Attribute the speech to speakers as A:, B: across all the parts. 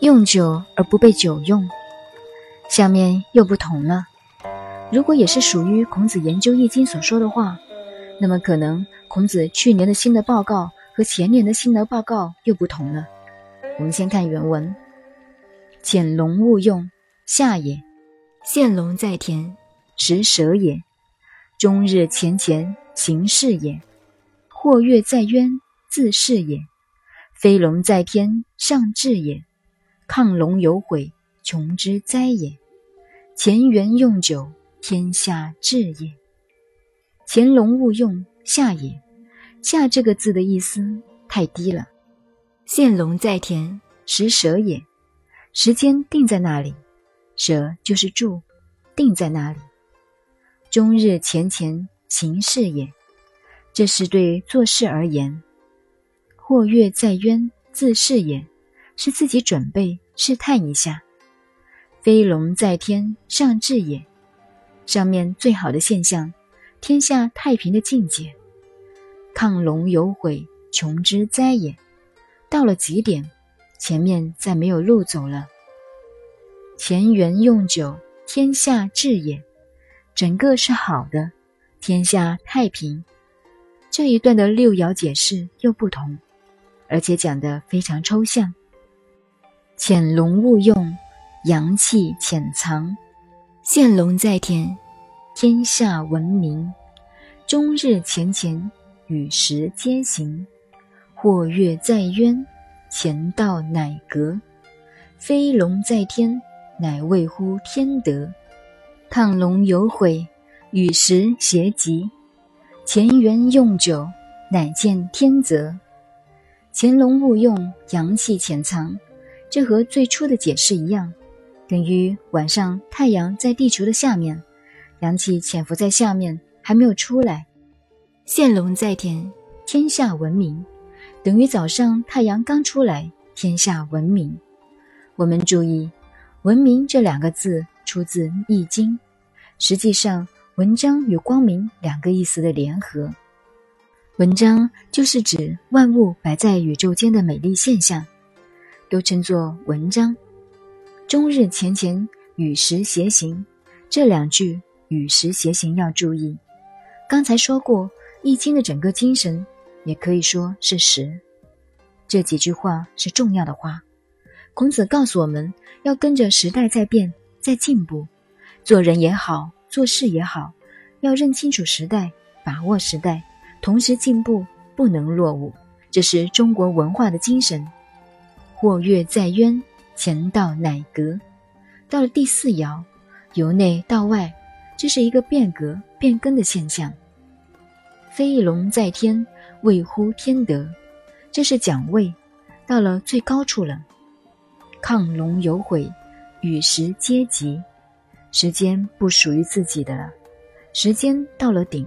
A: 用酒而不被酒用，下面又不同了。如果也是属于孔子研究《易经》所说的话，那么可能孔子去年的新的报告和前年的新的报告又不同了。我们先看原文：“潜龙勿用，下也；现龙在田，食蛇也；终日潜潜，行事也；或跃在渊，自是也；飞龙在天，上至也。”亢龙有悔，穷之哉也！乾元用酒，天下治也。潜龙勿用，下也。下这个字的意思太低了。现龙在田，食蛇也。时间定在那里，蛇就是住，定在那里。终日前前行事也，这是对做事而言。或跃在渊，自是也。是自己准备试探一下，飞龙在天上至也，上面最好的现象，天下太平的境界。亢龙有悔，穷之灾也。到了极点，前面再没有路走了。乾元用九，天下治也，整个是好的，天下太平。这一段的六爻解释又不同，而且讲得非常抽象。潜龙勿用，阳气潜藏；现龙在田，天下闻名。终日潜潜，与时偕行。或跃在渊，乾道乃革。飞龙在天，乃谓乎天德。亢龙有悔，与时偕极。乾元用酒，乃见天泽。潜龙勿用，阳气潜藏。这和最初的解释一样，等于晚上太阳在地球的下面，阳气潜伏在下面还没有出来。现龙在田，天下闻名，等于早上太阳刚出来，天下闻名。我们注意“文明”这两个字出自《易经》，实际上文章与光明两个意思的联合。文章就是指万物摆在宇宙间的美丽现象。都称作文章。终日前乾与时偕行，这两句与时偕行要注意。刚才说过，《易经》的整个精神也可以说是时。这几句话是重要的话。孔子告诉我们要跟着时代在变，在进步。做人也好，做事也好，要认清楚时代，把握时代，同时进步，不能落伍。这是中国文化的精神。或跃在渊，前道乃革。到了第四爻，由内到外，这是一个变革、变更的现象。飞翼龙在天，位乎天德，这是讲位，到了最高处了。亢龙有悔，与时皆吉，时间不属于自己的了，时间到了顶。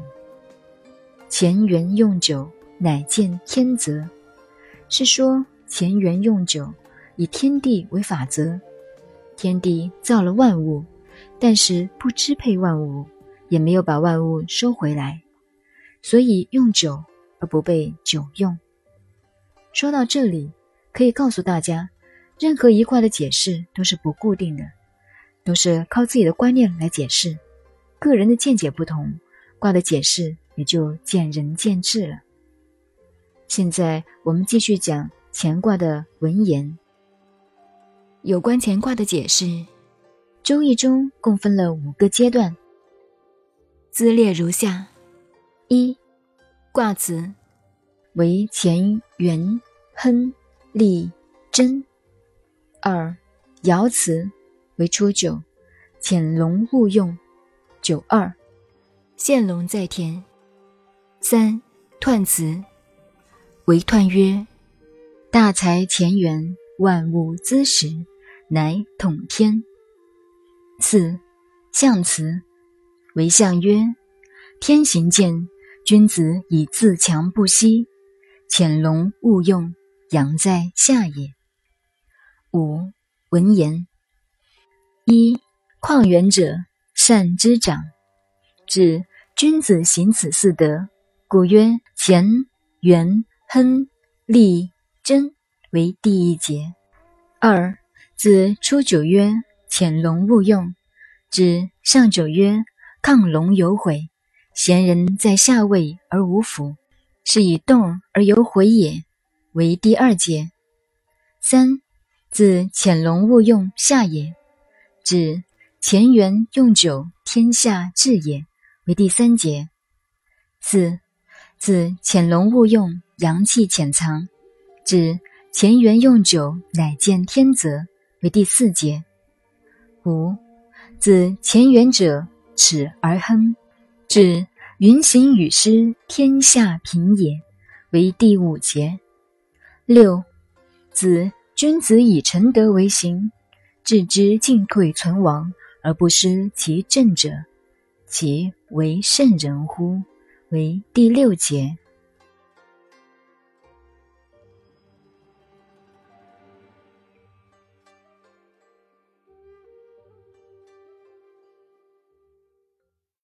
A: 乾元用酒，乃见天泽，是说。乾元用酒，以天地为法则，天地造了万物，但是不支配万物，也没有把万物收回来，所以用酒而不被酒用。说到这里，可以告诉大家，任何一卦的解释都是不固定的，都是靠自己的观念来解释，个人的见解不同，卦的解释也就见仁见智了。现在我们继续讲。乾卦的文言，有关乾卦的解释，《周易》中共分了五个阶段，资列如下：一、卦辞为乾元亨利贞；二、爻辞为初九，潜龙勿用，九二，现龙在田；三、彖辞为彖曰。大财乾元，万物滋时，乃统天。四象辞为象曰：天行健，君子以自强不息。潜龙勿用，阳在下也。五文言一况远者，善之长，指君子行此四德，故曰乾元亨利贞为第一节。二自初九曰潜龙勿用，至上九曰亢龙有悔。贤人在下位而无辅，是以动而有悔也，为第二节。三自潜龙勿用下也，指乾元用九天下治也，为第三节。四自潜龙勿用阳气潜藏，指乾元用九乃见天泽，为第四节。五自乾元者耻而亨，指云行雨施天下平也，为第五节。六子君子以诚德为行，致之进退存亡而不失其正者，其为圣人乎？为第六节。